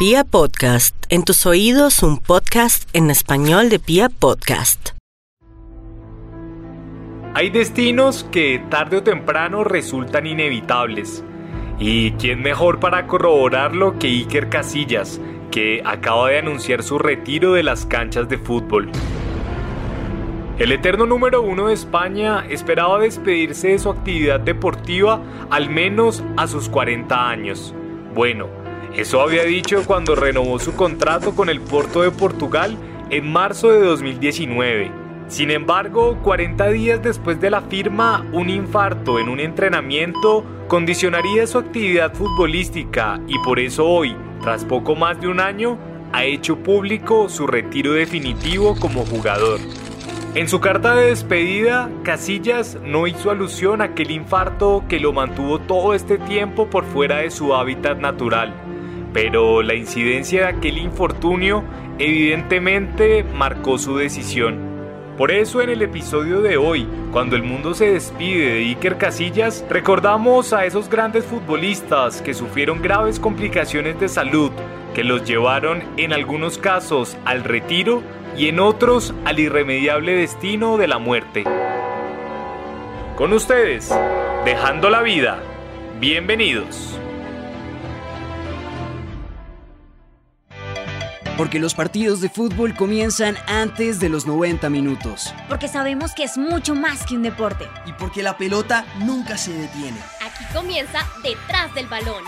Pia Podcast, en tus oídos un podcast en español de Pia Podcast. Hay destinos que tarde o temprano resultan inevitables. ¿Y quién mejor para corroborarlo que Iker Casillas, que acaba de anunciar su retiro de las canchas de fútbol? El eterno número uno de España esperaba despedirse de su actividad deportiva al menos a sus 40 años. Bueno, eso había dicho cuando renovó su contrato con el Porto de Portugal en marzo de 2019. Sin embargo, 40 días después de la firma, un infarto en un entrenamiento condicionaría su actividad futbolística y por eso hoy, tras poco más de un año, ha hecho público su retiro definitivo como jugador. En su carta de despedida, Casillas no hizo alusión a aquel infarto que lo mantuvo todo este tiempo por fuera de su hábitat natural pero la incidencia de aquel infortunio evidentemente marcó su decisión. Por eso en el episodio de hoy, cuando el mundo se despide de Iker Casillas, recordamos a esos grandes futbolistas que sufrieron graves complicaciones de salud que los llevaron en algunos casos al retiro y en otros al irremediable destino de la muerte. Con ustedes, dejando la vida, bienvenidos. Porque los partidos de fútbol comienzan antes de los 90 minutos. Porque sabemos que es mucho más que un deporte. Y porque la pelota nunca se detiene. Aquí comienza detrás del balón.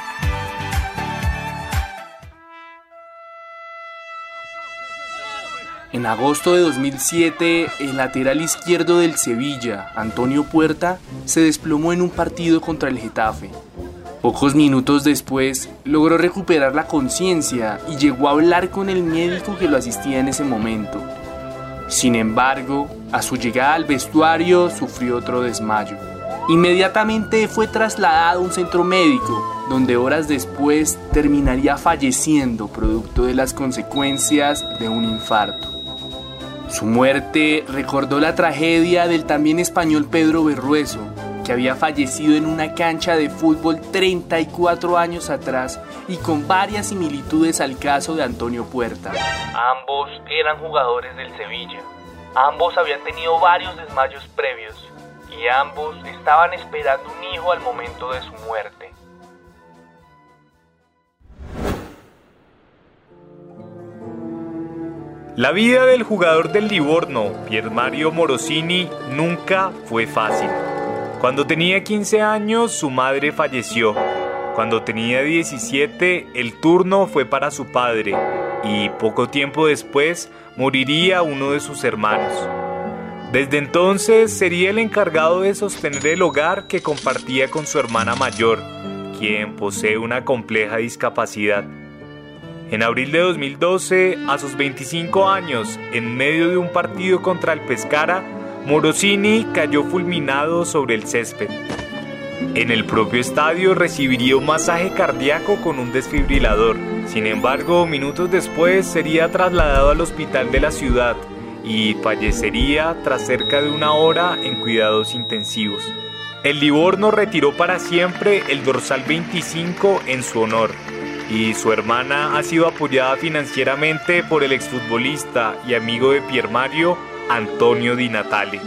En agosto de 2007, el lateral izquierdo del Sevilla, Antonio Puerta, se desplomó en un partido contra el Getafe. Pocos minutos después, logró recuperar la conciencia y llegó a hablar con el médico que lo asistía en ese momento. Sin embargo, a su llegada al vestuario sufrió otro desmayo. Inmediatamente fue trasladado a un centro médico, donde horas después terminaría falleciendo producto de las consecuencias de un infarto. Su muerte recordó la tragedia del también español Pedro Berrueso, que había fallecido en una cancha de fútbol 34 años atrás y con varias similitudes al caso de Antonio Puerta. Ambos eran jugadores del Sevilla. Ambos habían tenido varios desmayos previos y ambos estaban esperando un hijo al momento de su muerte. La vida del jugador del Livorno, Pier Mario Morosini, nunca fue fácil. Cuando tenía 15 años, su madre falleció. Cuando tenía 17, el turno fue para su padre y poco tiempo después moriría uno de sus hermanos. Desde entonces sería el encargado de sostener el hogar que compartía con su hermana mayor, quien posee una compleja discapacidad. En abril de 2012, a sus 25 años, en medio de un partido contra el Pescara, Morosini cayó fulminado sobre el césped. En el propio estadio recibiría un masaje cardíaco con un desfibrilador. Sin embargo, minutos después sería trasladado al hospital de la ciudad y fallecería tras cerca de una hora en cuidados intensivos. El Livorno retiró para siempre el dorsal 25 en su honor y su hermana ha sido apoyada financieramente por el exfutbolista y amigo de Pier Mario Antonio Di Natale.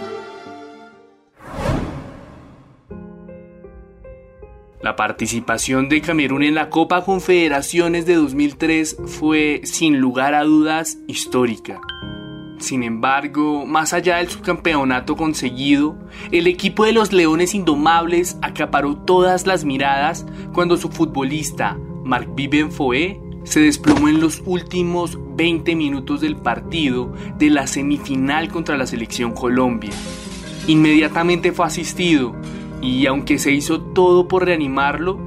La participación de Camerún en la Copa Confederaciones de 2003 fue, sin lugar a dudas, histórica. Sin embargo, más allá del subcampeonato conseguido, el equipo de los Leones Indomables acaparó todas las miradas cuando su futbolista, Marc Vivian Foé, se desplomó en los últimos 20 minutos del partido de la semifinal contra la selección Colombia. Inmediatamente fue asistido y aunque se hizo todo por reanimarlo,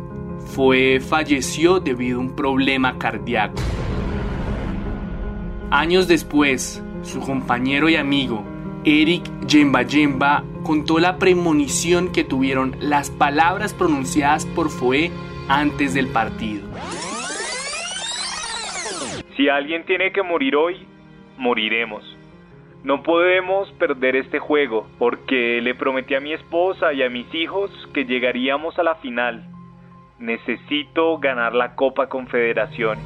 fue falleció debido a un problema cardíaco. Años después, su compañero y amigo Eric Yemba Yemba contó la premonición que tuvieron las palabras pronunciadas por Foé antes del partido. Si alguien tiene que morir hoy, moriremos. No podemos perder este juego, porque le prometí a mi esposa y a mis hijos que llegaríamos a la final. Necesito ganar la Copa Confederación.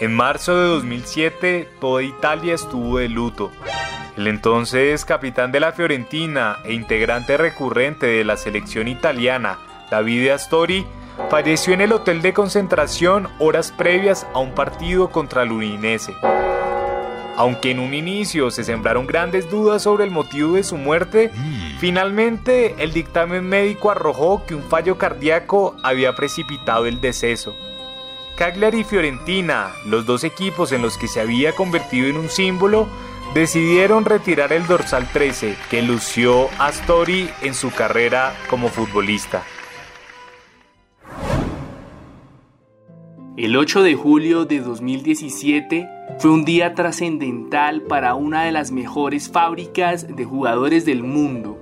En marzo de 2007, toda Italia estuvo de luto. El entonces capitán de la Fiorentina e integrante recurrente de la selección italiana, Davide Astori, falleció en el hotel de concentración horas previas a un partido contra el Udinese. Aunque en un inicio se sembraron grandes dudas sobre el motivo de su muerte, finalmente el dictamen médico arrojó que un fallo cardíaco había precipitado el deceso. Cagliari y Fiorentina, los dos equipos en los que se había convertido en un símbolo, decidieron retirar el dorsal 13 que lució Astori en su carrera como futbolista. El 8 de julio de 2017 fue un día trascendental para una de las mejores fábricas de jugadores del mundo.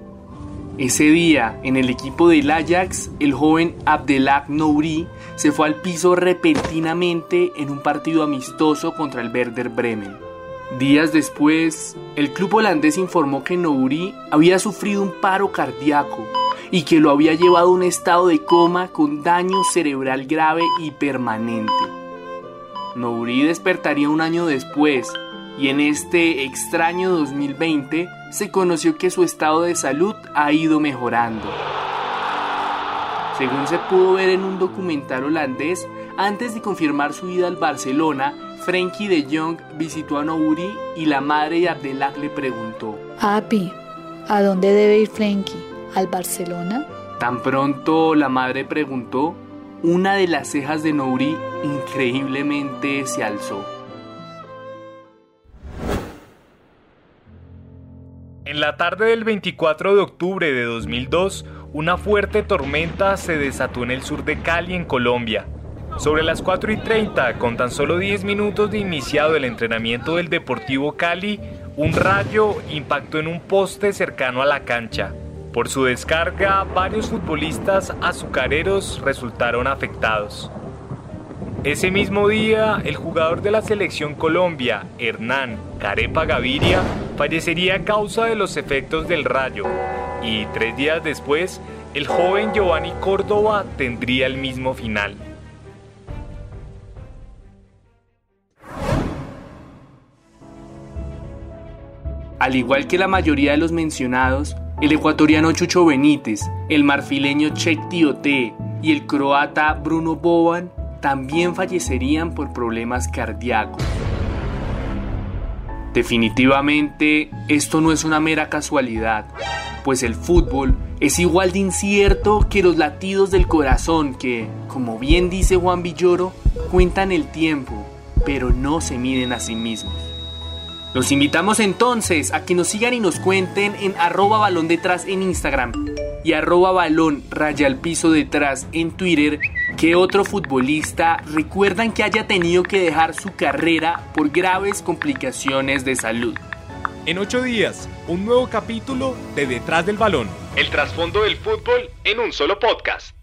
Ese día, en el equipo del Ajax, el joven Abdelak Nouri se fue al piso repentinamente en un partido amistoso contra el Werder Bremen. Días después, el club holandés informó que Nouri había sufrido un paro cardíaco y que lo había llevado a un estado de coma con daño cerebral grave y permanente. Nouri despertaría un año después y en este extraño 2020 se conoció que su estado de salud ha ido mejorando. Según se pudo ver en un documental holandés, antes de confirmar su ida al Barcelona, Frenkie de Jong visitó a Nouri y la madre de Abdelak le preguntó: Papi, ¿a dónde debe ir Frenkie? ¿Al Barcelona? Tan pronto la madre preguntó, una de las cejas de Nouri increíblemente se alzó. En la tarde del 24 de octubre de 2002, una fuerte tormenta se desató en el sur de Cali, en Colombia. Sobre las 4 y 30, con tan solo 10 minutos de iniciado el entrenamiento del Deportivo Cali, un rayo impactó en un poste cercano a la cancha. Por su descarga, varios futbolistas azucareros resultaron afectados. Ese mismo día, el jugador de la selección Colombia, Hernán Carepa Gaviria, fallecería a causa de los efectos del rayo y tres días después, el joven Giovanni Córdoba tendría el mismo final. Al igual que la mayoría de los mencionados, el ecuatoriano Chucho Benítez, el marfileño Chek Tiote y el croata Bruno Boban también fallecerían por problemas cardíacos. Definitivamente, esto no es una mera casualidad, pues el fútbol es igual de incierto que los latidos del corazón que, como bien dice Juan Villoro, cuentan el tiempo, pero no se miden a sí mismos. Los invitamos entonces a que nos sigan y nos cuenten en arroba balón detrás en Instagram y arroba balón raya al piso detrás en Twitter qué otro futbolista recuerdan que haya tenido que dejar su carrera por graves complicaciones de salud. En ocho días, un nuevo capítulo de Detrás del Balón. El trasfondo del fútbol en un solo podcast.